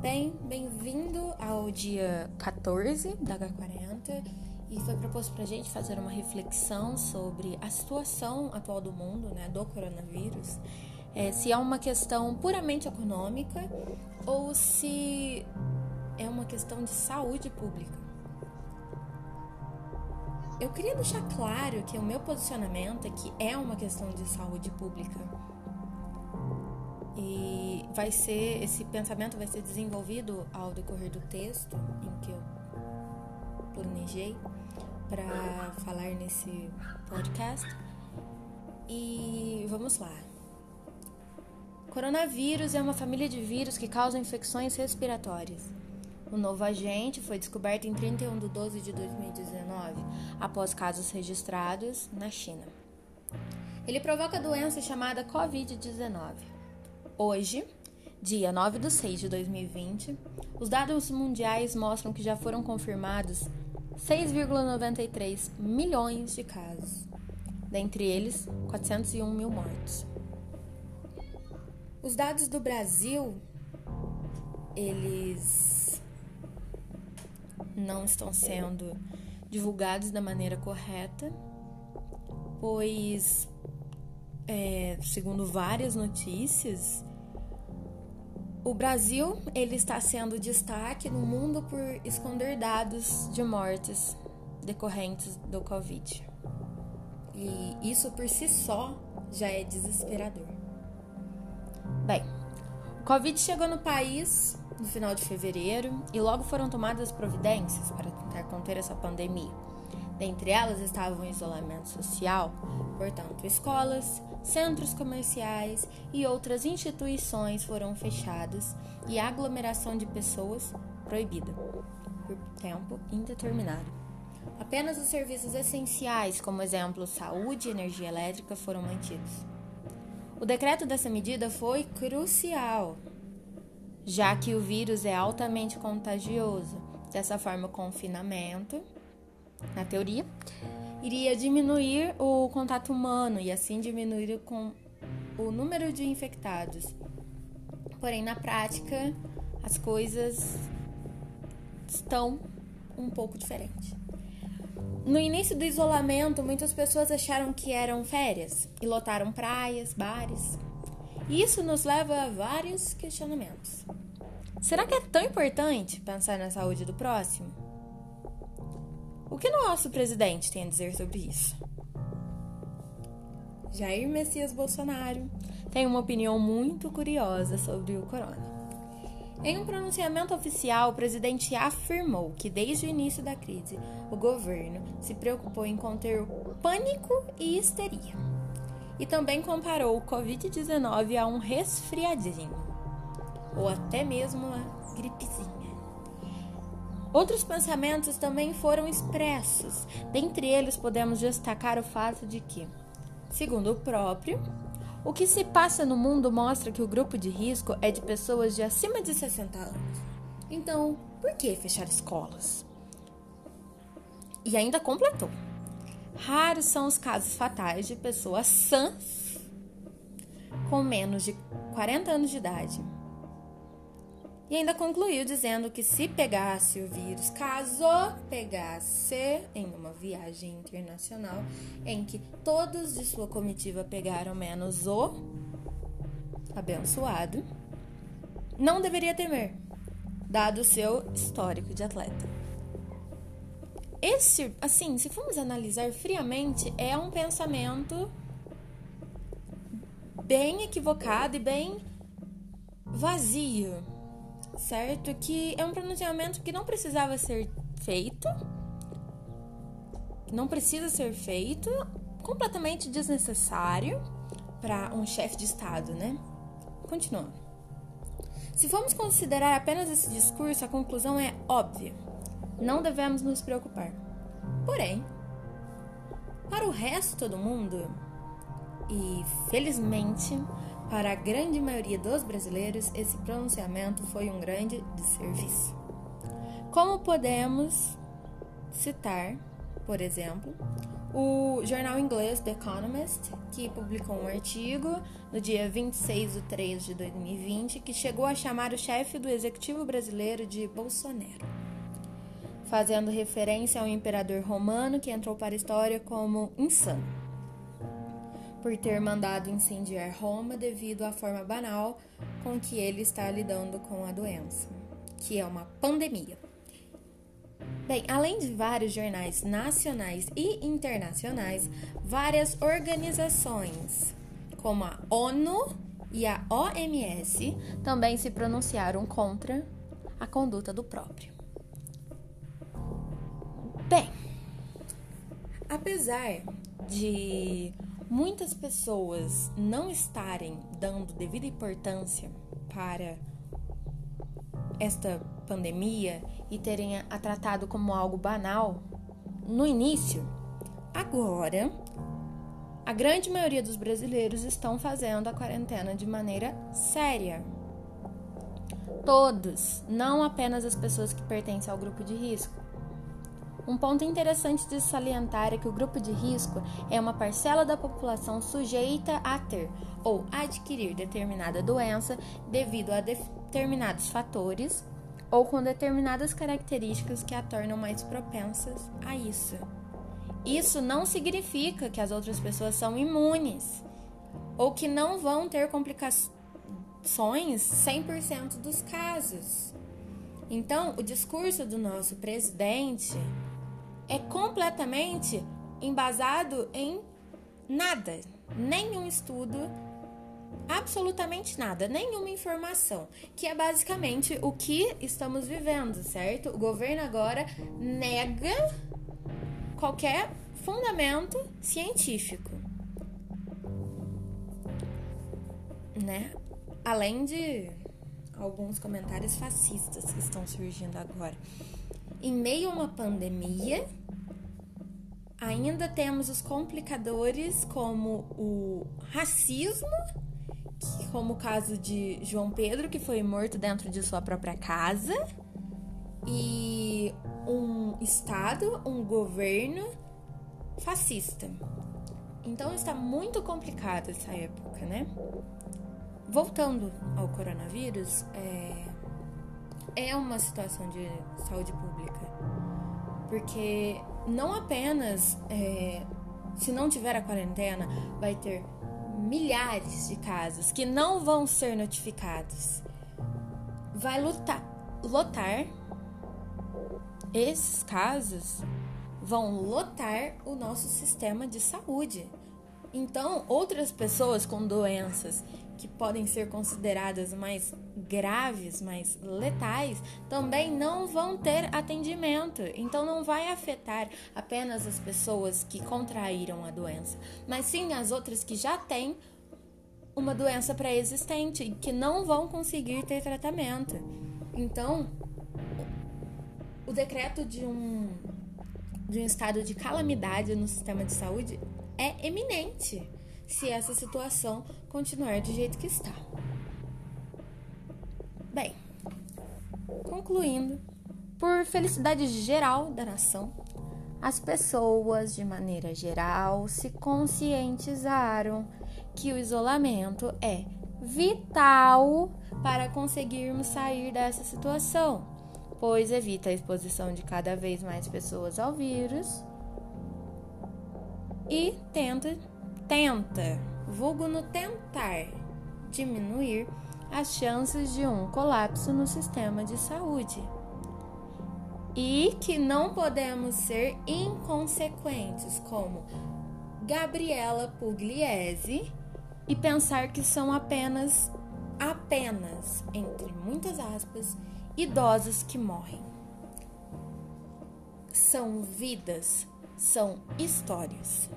Bem, bem-vindo ao dia 14 da H40 e foi proposto para a gente fazer uma reflexão sobre a situação atual do mundo, né, do coronavírus, é, se é uma questão puramente econômica ou se é uma questão de saúde pública. Eu queria deixar claro que o meu posicionamento é que é uma questão de saúde pública. E vai ser esse pensamento vai ser desenvolvido ao decorrer do texto em que eu planejei para falar nesse podcast. E vamos lá. Coronavírus é uma família de vírus que causam infecções respiratórias. O novo agente foi descoberto em 31 de 12 de 2019, após casos registrados na China. Ele provoca a doença chamada Covid-19. Hoje, dia 9 de 6 de 2020, os dados mundiais mostram que já foram confirmados 6,93 milhões de casos, dentre eles 401 mil mortos. Os dados do Brasil, eles não estão sendo divulgados da maneira correta, pois, é, segundo várias notícias, o Brasil ele está sendo destaque no mundo por esconder dados de mortes decorrentes do Covid. E isso por si só já é desesperador. Bem, o Covid chegou no país no final de fevereiro e logo foram tomadas providências para tentar conter essa pandemia. Dentre elas estavam o isolamento social, portanto, escolas, centros comerciais e outras instituições foram fechadas e a aglomeração de pessoas proibida por tempo indeterminado. Apenas os serviços essenciais, como exemplo saúde e energia elétrica, foram mantidos. O decreto dessa medida foi crucial já que o vírus é altamente contagioso. Dessa forma, o confinamento, na teoria, iria diminuir o contato humano e assim diminuir o, o número de infectados. Porém, na prática, as coisas estão um pouco diferentes. No início do isolamento, muitas pessoas acharam que eram férias e lotaram praias, bares. Isso nos leva a vários questionamentos. Será que é tão importante pensar na saúde do próximo? O que nosso presidente tem a dizer sobre isso? Jair Messias Bolsonaro tem uma opinião muito curiosa sobre o corona. Em um pronunciamento oficial, o presidente afirmou que desde o início da crise, o governo se preocupou em conter o pânico e histeria e também comparou o Covid-19 a um resfriadinho, ou até mesmo uma gripezinha. Outros pensamentos também foram expressos. Dentre eles, podemos destacar o fato de que, segundo o próprio, o que se passa no mundo mostra que o grupo de risco é de pessoas de acima de 60 anos. Então, por que fechar escolas? E ainda completou. Raros são os casos fatais de pessoas sãs com menos de 40 anos de idade. E ainda concluiu dizendo que se pegasse o vírus, caso pegasse em uma viagem internacional em que todos de sua comitiva pegaram menos o abençoado, não deveria temer, dado o seu histórico de atleta. Esse, assim, se formos analisar friamente, é um pensamento bem equivocado e bem vazio, certo? Que é um pronunciamento que não precisava ser feito, não precisa ser feito, completamente desnecessário para um chefe de Estado, né? Continuando. Se formos considerar apenas esse discurso, a conclusão é óbvia não devemos nos preocupar. Porém, para o resto do mundo, e felizmente para a grande maioria dos brasileiros, esse pronunciamento foi um grande desserviço. Como podemos citar, por exemplo, o jornal inglês The Economist, que publicou um artigo no dia 26 de 3 de 2020, que chegou a chamar o chefe do executivo brasileiro de Bolsonaro, fazendo referência ao imperador romano que entrou para a história como insano, por ter mandado incendiar Roma devido à forma banal com que ele está lidando com a doença, que é uma pandemia. Bem, além de vários jornais nacionais e internacionais, várias organizações, como a ONU e a OMS, também se pronunciaram contra a conduta do próprio. Bem, apesar de muitas pessoas não estarem dando devida importância para esta pandemia e terem a tratado como algo banal no início, agora a grande maioria dos brasileiros estão fazendo a quarentena de maneira séria. Todos, não apenas as pessoas que pertencem ao grupo de risco. Um ponto interessante de salientar é que o grupo de risco é uma parcela da população sujeita a ter ou adquirir determinada doença devido a determinados fatores ou com determinadas características que a tornam mais propensas a isso. Isso não significa que as outras pessoas são imunes ou que não vão ter complicações 100% dos casos. Então, o discurso do nosso presidente é completamente embasado em nada, nenhum estudo absolutamente nada, nenhuma informação, que é basicamente o que estamos vivendo, certo? O governo agora nega qualquer fundamento científico, né? Além de alguns comentários fascistas que estão surgindo agora. Em meio a uma pandemia, ainda temos os complicadores como o racismo como o caso de João Pedro, que foi morto dentro de sua própria casa, e um Estado, um governo fascista. Então está muito complicado essa época, né? Voltando ao coronavírus, é, é uma situação de saúde pública, porque não apenas é, se não tiver a quarentena, vai ter milhares de casos que não vão ser notificados. Vai lutar, lotar esses casos vão lotar o nosso sistema de saúde. Então, outras pessoas com doenças que podem ser consideradas mais graves, mais letais, também não vão ter atendimento. Então não vai afetar apenas as pessoas que contraíram a doença, mas sim as outras que já têm uma doença pré-existente e que não vão conseguir ter tratamento. Então, o decreto de um de um estado de calamidade no sistema de saúde é eminente se essa situação continuar do jeito que está. Bem, concluindo, por felicidade geral da nação, as pessoas, de maneira geral, se conscientizaram que o isolamento é vital para conseguirmos sair dessa situação, pois evita a exposição de cada vez mais pessoas ao vírus e tenta tenta, vulgo no tentar, diminuir as chances de um colapso no sistema de saúde. E que não podemos ser inconsequentes, como Gabriela Pugliese, e pensar que são apenas, apenas, entre muitas aspas, idosos que morrem. São vidas, são histórias.